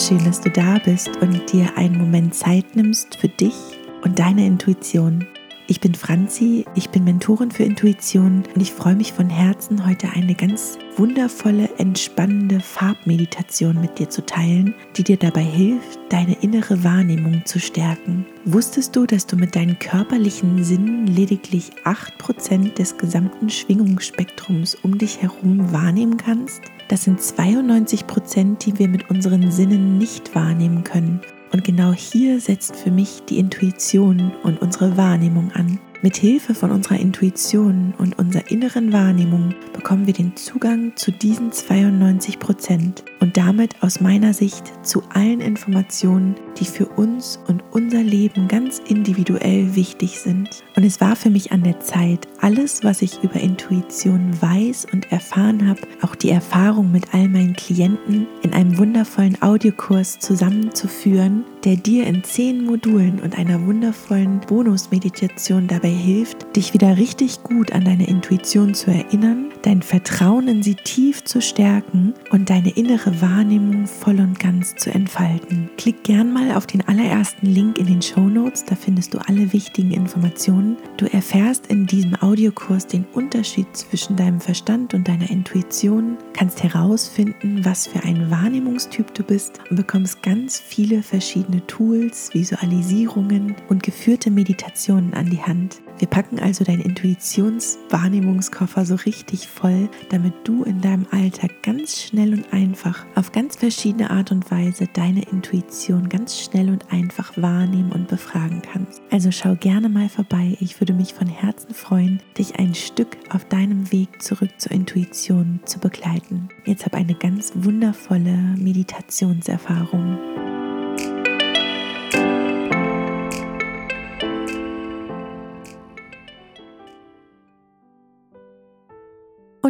schön, dass du da bist und dir einen Moment Zeit nimmst für dich und deine Intuition. Ich bin Franzi, ich bin Mentorin für Intuition und ich freue mich von Herzen, heute eine ganz wundervolle, entspannende Farbmeditation mit dir zu teilen, die dir dabei hilft, deine innere Wahrnehmung zu stärken. Wusstest du, dass du mit deinen körperlichen Sinnen lediglich 8% des gesamten Schwingungsspektrums um dich herum wahrnehmen kannst? Das sind 92 Prozent, die wir mit unseren Sinnen nicht wahrnehmen können. Und genau hier setzt für mich die Intuition und unsere Wahrnehmung an. Mit Hilfe von unserer Intuition und unserer inneren Wahrnehmung bekommen wir den Zugang zu diesen 92 Prozent und damit aus meiner Sicht zu allen Informationen, die für uns und unser Leben ganz individuell wichtig sind. Und es war für mich an der Zeit, alles, was ich über Intuition weiß und erfahren habe, auch die Erfahrung mit all meinen Klienten in einem wundervollen Audiokurs zusammenzuführen, der dir in zehn Modulen und einer wundervollen Bonusmeditation dabei hilft, dich wieder richtig gut an deine Intuition zu erinnern, dein Vertrauen in sie tief zu stärken und deine innere Wahrnehmung voll und ganz zu entfalten. Klick gern mal auf den allerersten Link in den Show Notes, da findest du alle wichtigen Informationen. Du erfährst in diesem Audiokurs den Unterschied zwischen deinem Verstand und deiner Intuition, kannst herausfinden, was für ein Wahrnehmungstyp du bist und bekommst ganz viele verschiedene Tools, Visualisierungen und geführte Meditationen an die Hand. Wir packen also deinen Intuitionswahrnehmungskoffer so richtig voll, damit du in deinem Alltag ganz schnell und einfach auf ganz verschiedene Art und Weise deine Intuition ganz schnell und einfach wahrnehmen und befragen kannst. Also schau gerne mal vorbei. Ich würde mich von Herzen freuen, dich ein Stück auf deinem Weg zurück zur Intuition zu begleiten. Jetzt hab eine ganz wundervolle Meditationserfahrung.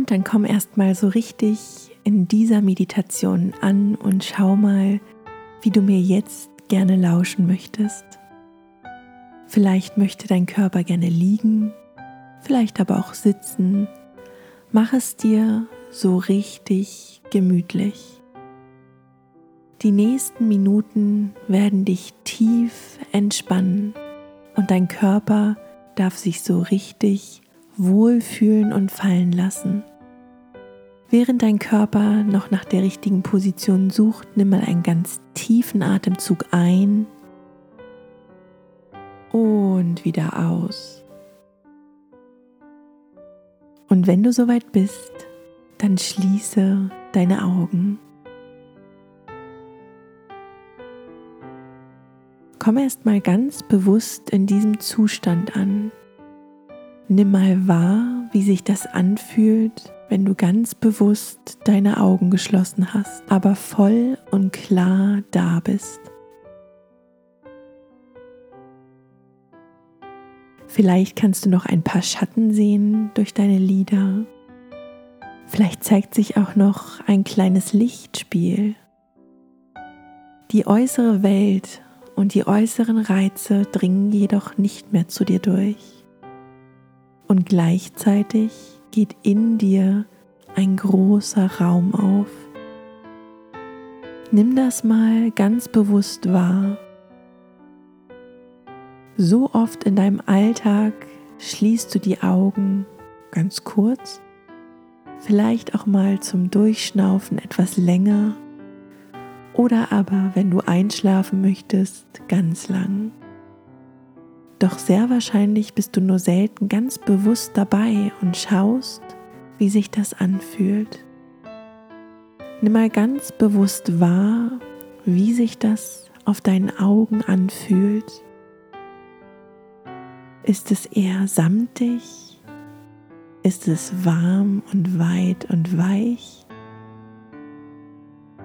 Und dann komm erstmal so richtig in dieser Meditation an und schau mal, wie du mir jetzt gerne lauschen möchtest. Vielleicht möchte dein Körper gerne liegen, vielleicht aber auch sitzen. Mach es dir so richtig gemütlich. Die nächsten Minuten werden dich tief entspannen und dein Körper darf sich so richtig wohlfühlen und fallen lassen. Während dein Körper noch nach der richtigen Position sucht, nimm mal einen ganz tiefen Atemzug ein und wieder aus. Und wenn du soweit bist, dann schließe deine Augen. Komm erst mal ganz bewusst in diesem Zustand an. Nimm mal wahr, wie sich das anfühlt, wenn du ganz bewusst deine Augen geschlossen hast, aber voll und klar da bist. Vielleicht kannst du noch ein paar Schatten sehen durch deine Lider. Vielleicht zeigt sich auch noch ein kleines Lichtspiel. Die äußere Welt und die äußeren Reize dringen jedoch nicht mehr zu dir durch und gleichzeitig geht in dir ein großer Raum auf. Nimm das mal ganz bewusst wahr. So oft in deinem Alltag schließt du die Augen ganz kurz, vielleicht auch mal zum Durchschnaufen etwas länger oder aber, wenn du einschlafen möchtest, ganz lang. Doch sehr wahrscheinlich bist du nur selten ganz bewusst dabei und schaust, wie sich das anfühlt. Nimm mal ganz bewusst wahr, wie sich das auf deinen Augen anfühlt. Ist es eher samtig? Ist es warm und weit und weich?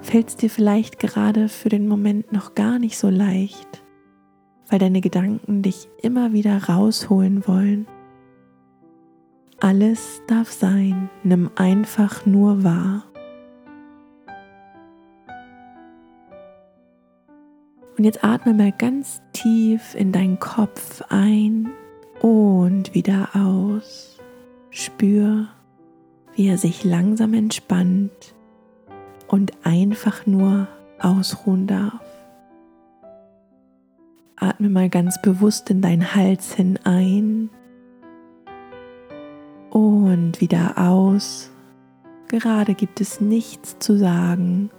Fällt es dir vielleicht gerade für den Moment noch gar nicht so leicht? Weil deine Gedanken dich immer wieder rausholen wollen. Alles darf sein, nimm einfach nur wahr. Und jetzt atme mal ganz tief in deinen Kopf ein und wieder aus. Spür, wie er sich langsam entspannt und einfach nur ausruhen darf. Atme mal ganz bewusst in deinen Hals hinein und wieder aus. Gerade gibt es nichts zu sagen.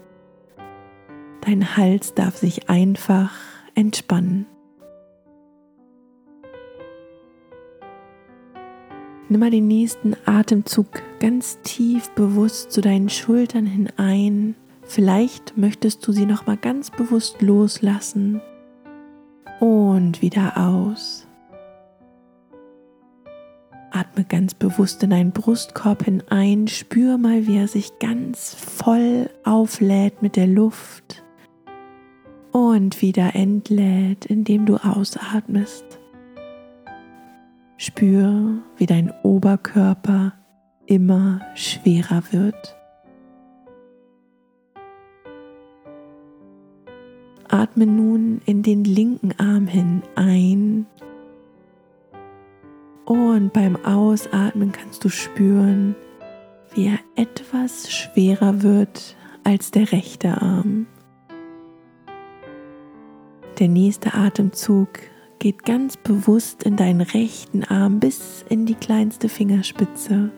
Dein Hals darf sich einfach entspannen. Nimm mal den nächsten Atemzug ganz tief bewusst zu deinen Schultern hinein. Vielleicht möchtest du sie noch mal ganz bewusst loslassen und wieder aus. Atme ganz bewusst in deinen Brustkorb hinein, spür mal, wie er sich ganz voll auflädt mit der Luft und wieder entlädt, indem du ausatmest. Spür, wie dein Oberkörper immer schwerer wird. Atme nun in den linken Arm hin ein und beim Ausatmen kannst du spüren, wie er etwas schwerer wird als der rechte Arm. Der nächste Atemzug geht ganz bewusst in deinen rechten Arm bis in die kleinste Fingerspitze.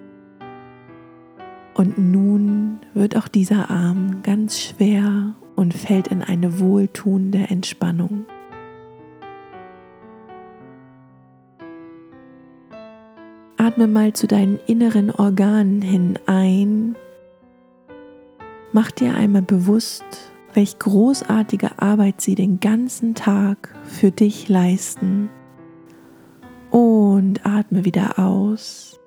Und nun wird auch dieser Arm ganz schwer und fällt in eine wohltuende Entspannung. Atme mal zu deinen inneren Organen hinein. Mach dir einmal bewusst, welch großartige Arbeit sie den ganzen Tag für dich leisten. Und atme wieder aus.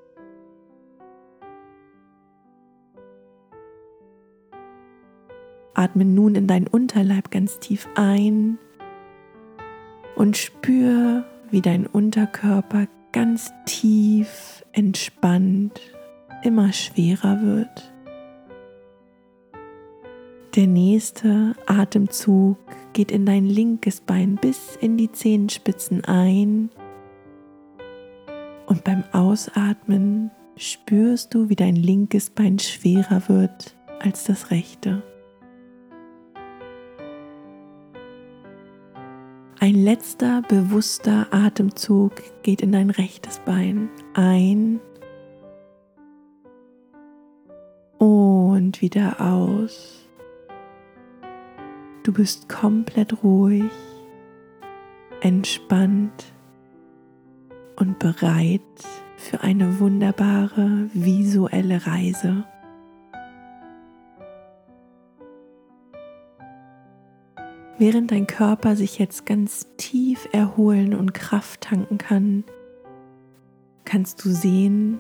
Atme nun in deinen Unterleib ganz tief ein und spür, wie dein Unterkörper ganz tief entspannt immer schwerer wird. Der nächste Atemzug geht in dein linkes Bein bis in die Zehenspitzen ein. Und beim Ausatmen spürst du, wie dein linkes Bein schwerer wird als das rechte. Ein letzter bewusster Atemzug geht in dein rechtes Bein ein und wieder aus. Du bist komplett ruhig, entspannt und bereit für eine wunderbare visuelle Reise. Während dein Körper sich jetzt ganz tief erholen und Kraft tanken kann, kannst du sehen,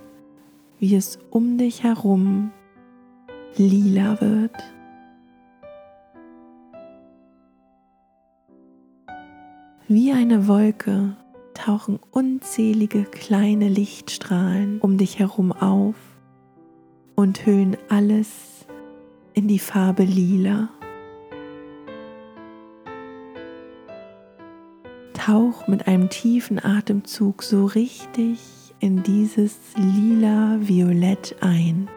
wie es um dich herum lila wird. Wie eine Wolke tauchen unzählige kleine Lichtstrahlen um dich herum auf und hüllen alles in die Farbe lila. Tauch mit einem tiefen Atemzug so richtig in dieses lila Violett ein.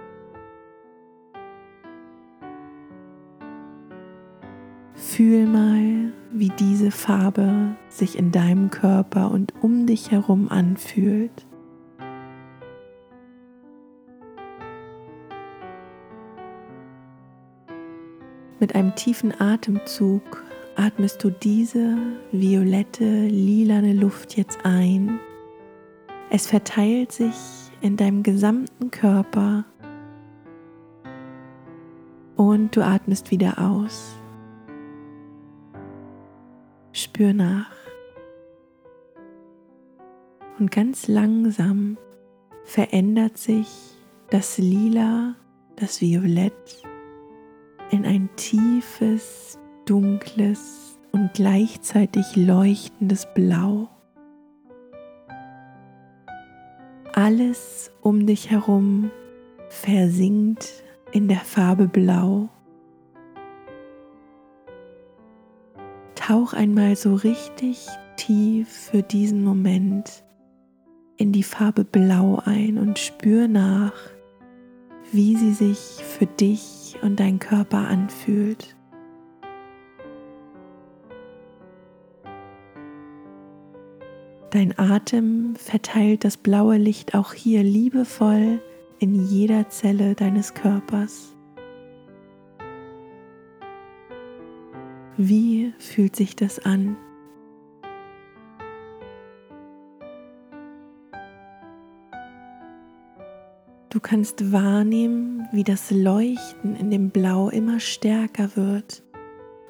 Fühl mal, wie diese Farbe sich in deinem Körper und um dich herum anfühlt. Mit einem tiefen Atemzug atmest du diese violette, lilane Luft jetzt ein. Es verteilt sich in deinem gesamten Körper und du atmest wieder aus. Spür nach. Und ganz langsam verändert sich das Lila, das Violett in ein tiefes, dunkles und gleichzeitig leuchtendes Blau. Alles um dich herum versinkt in der Farbe Blau. tauch einmal so richtig tief für diesen Moment in die Farbe Blau ein und spür nach, wie sie sich für dich und dein Körper anfühlt. Dein Atem verteilt das blaue Licht auch hier liebevoll in jeder Zelle deines Körpers. Wie fühlt sich das an? Du kannst wahrnehmen, wie das Leuchten in dem Blau immer stärker wird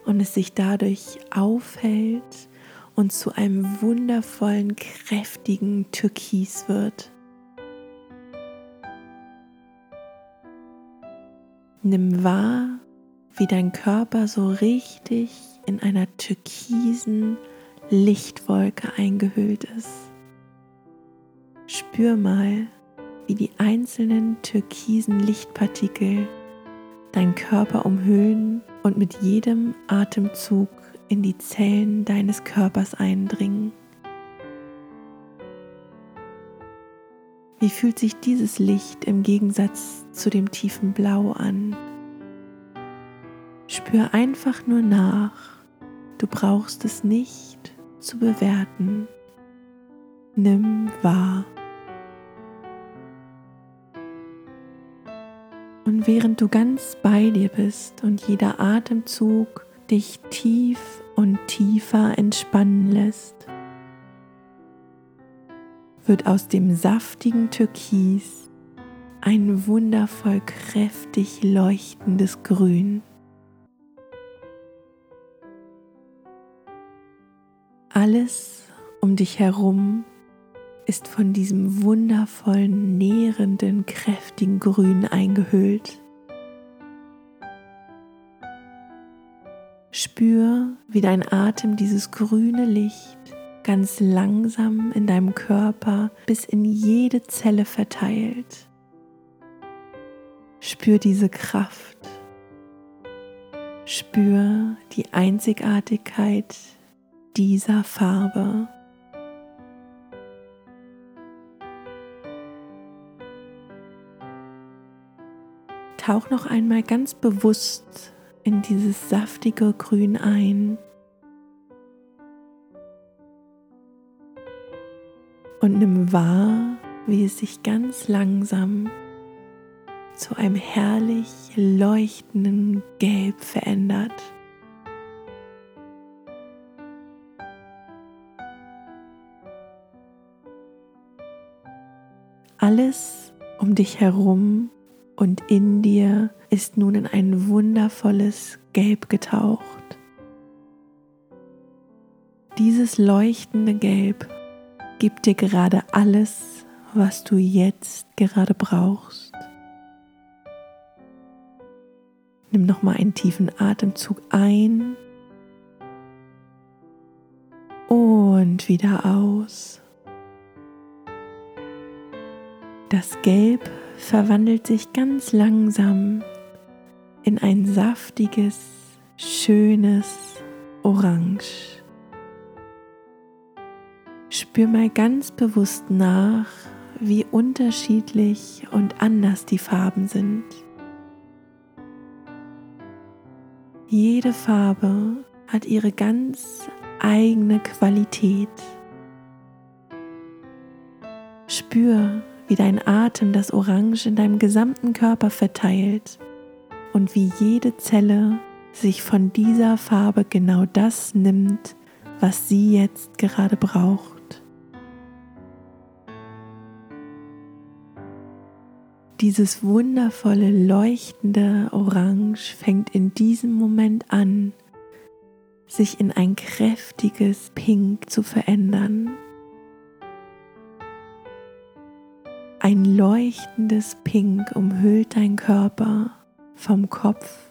und es sich dadurch aufhält und zu einem wundervollen, kräftigen Türkis wird. Nimm wahr, wie dein Körper so richtig in einer türkisen Lichtwolke eingehüllt ist. Spür mal, wie die einzelnen türkisen Lichtpartikel deinen Körper umhüllen und mit jedem Atemzug in die Zellen deines Körpers eindringen. Wie fühlt sich dieses Licht im Gegensatz zu dem tiefen Blau an? Spür einfach nur nach. Du brauchst es nicht zu bewerten. Nimm wahr. Und während du ganz bei dir bist und jeder Atemzug dich tief und tiefer entspannen lässt, wird aus dem saftigen Türkis ein wundervoll kräftig leuchtendes Grün. Alles um dich herum ist von diesem wundervollen, nährenden, kräftigen Grün eingehüllt. Spür, wie dein Atem dieses grüne Licht ganz langsam in deinem Körper bis in jede Zelle verteilt. Spür diese Kraft. Spür die Einzigartigkeit dieser Farbe. tauch noch einmal ganz bewusst in dieses saftige Grün ein. Und nimm wahr, wie es sich ganz langsam zu einem herrlich leuchtenden Gelb verändert. Alles um dich herum und in dir ist nun in ein wundervolles Gelb getaucht. Dieses leuchtende Gelb gibt dir gerade alles, was du jetzt gerade brauchst. Nimm noch mal einen tiefen Atemzug ein und wieder aus. Das Gelb verwandelt sich ganz langsam in ein saftiges, schönes Orange. Spür mal ganz bewusst nach, wie unterschiedlich und anders die Farben sind. Jede Farbe hat ihre ganz eigene Qualität. Spür, wie dein Atem das Orange in deinem gesamten Körper verteilt und wie jede Zelle sich von dieser Farbe genau das nimmt, was sie jetzt gerade braucht. Dieses wundervolle leuchtende Orange fängt in diesem Moment an, sich in ein kräftiges Pink zu verändern. Ein leuchtendes Pink umhüllt dein Körper vom Kopf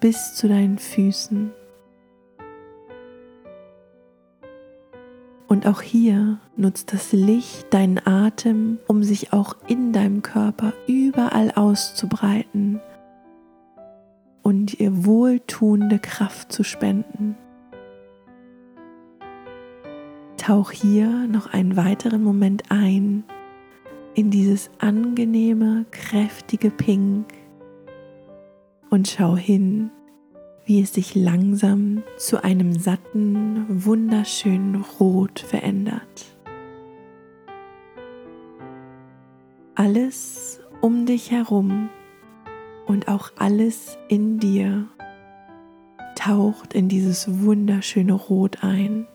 bis zu deinen Füßen. Und auch hier nutzt das Licht deinen Atem, um sich auch in deinem Körper überall auszubreiten und ihr wohltuende Kraft zu spenden. Tauch hier noch einen weiteren Moment ein in dieses angenehme, kräftige Pink und schau hin, wie es sich langsam zu einem satten, wunderschönen Rot verändert. Alles um dich herum und auch alles in dir taucht in dieses wunderschöne Rot ein.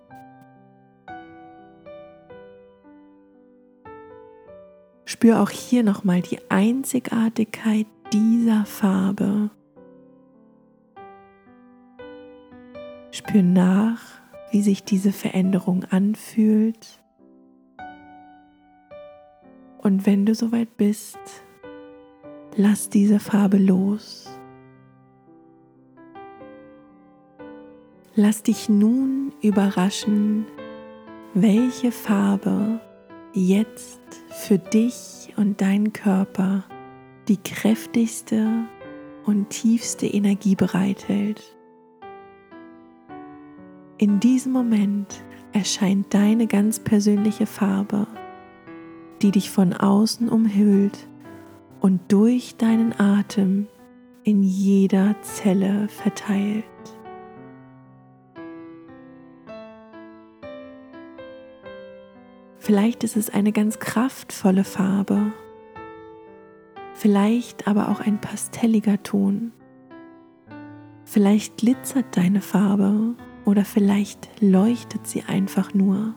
Spür auch hier nochmal die Einzigartigkeit dieser Farbe Spür nach, wie sich diese Veränderung anfühlt. Und wenn du soweit bist, lass diese Farbe los. Lass dich nun überraschen, welche Farbe jetzt für dich und deinen Körper die kräftigste und tiefste Energie bereithält. In diesem Moment erscheint deine ganz persönliche Farbe, die dich von außen umhüllt und durch deinen Atem in jeder Zelle verteilt. Vielleicht ist es eine ganz kraftvolle Farbe, vielleicht aber auch ein pastelliger Ton. Vielleicht glitzert deine Farbe oder vielleicht leuchtet sie einfach nur.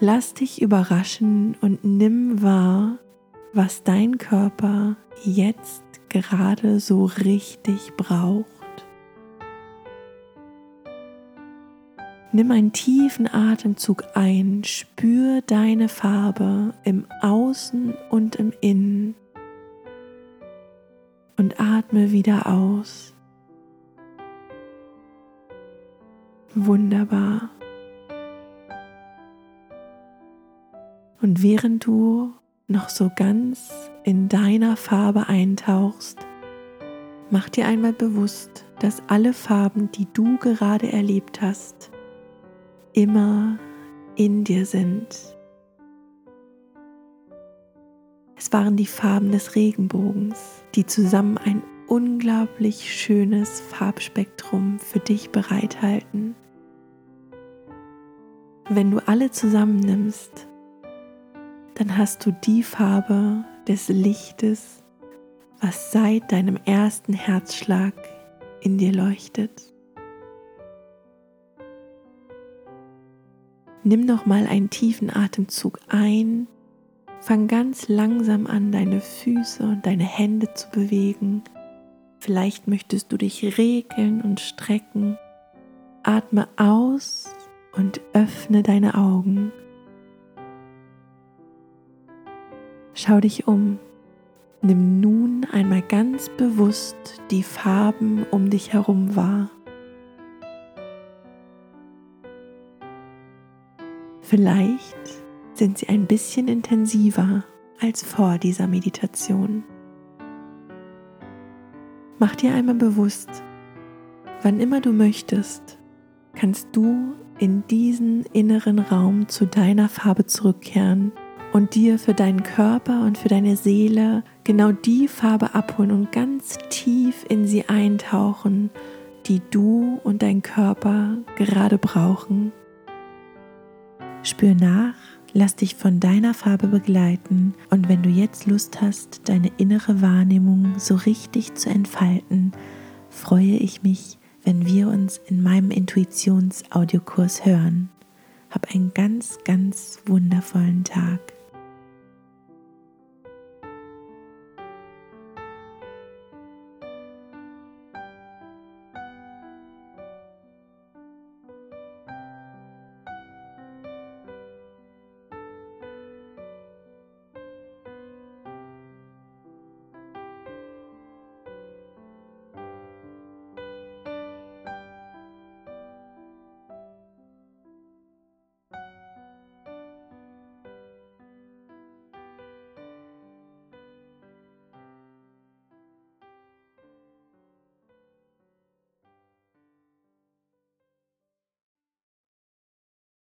Lass dich überraschen und nimm wahr, was dein Körper jetzt gerade so richtig braucht. Nimm einen tiefen Atemzug ein, spür deine Farbe im Außen und im Innen und atme wieder aus. Wunderbar. Und während du noch so ganz in deiner Farbe eintauchst, mach dir einmal bewusst, dass alle Farben, die du gerade erlebt hast, immer in dir sind. Es waren die Farben des Regenbogens, die zusammen ein unglaublich schönes Farbspektrum für dich bereithalten. Wenn du alle zusammennimmst, dann hast du die Farbe des Lichtes, was seit deinem ersten Herzschlag in dir leuchtet. Nimm noch mal einen tiefen Atemzug ein. Fang ganz langsam an, deine Füße und deine Hände zu bewegen. Vielleicht möchtest du dich regeln und strecken. Atme aus und öffne deine Augen. Schau dich um. Nimm nun einmal ganz bewusst die Farben um dich herum wahr. Vielleicht sind sie ein bisschen intensiver als vor dieser Meditation. Mach dir einmal bewusst, wann immer du möchtest, kannst du in diesen inneren Raum zu deiner Farbe zurückkehren und dir für deinen Körper und für deine Seele genau die Farbe abholen und ganz tief in sie eintauchen, die du und dein Körper gerade brauchen. Spür nach, lass dich von deiner Farbe begleiten und wenn du jetzt Lust hast, deine innere Wahrnehmung so richtig zu entfalten, freue ich mich, wenn wir uns in meinem Intuitions-Audiokurs hören. Hab einen ganz, ganz wundervollen Tag.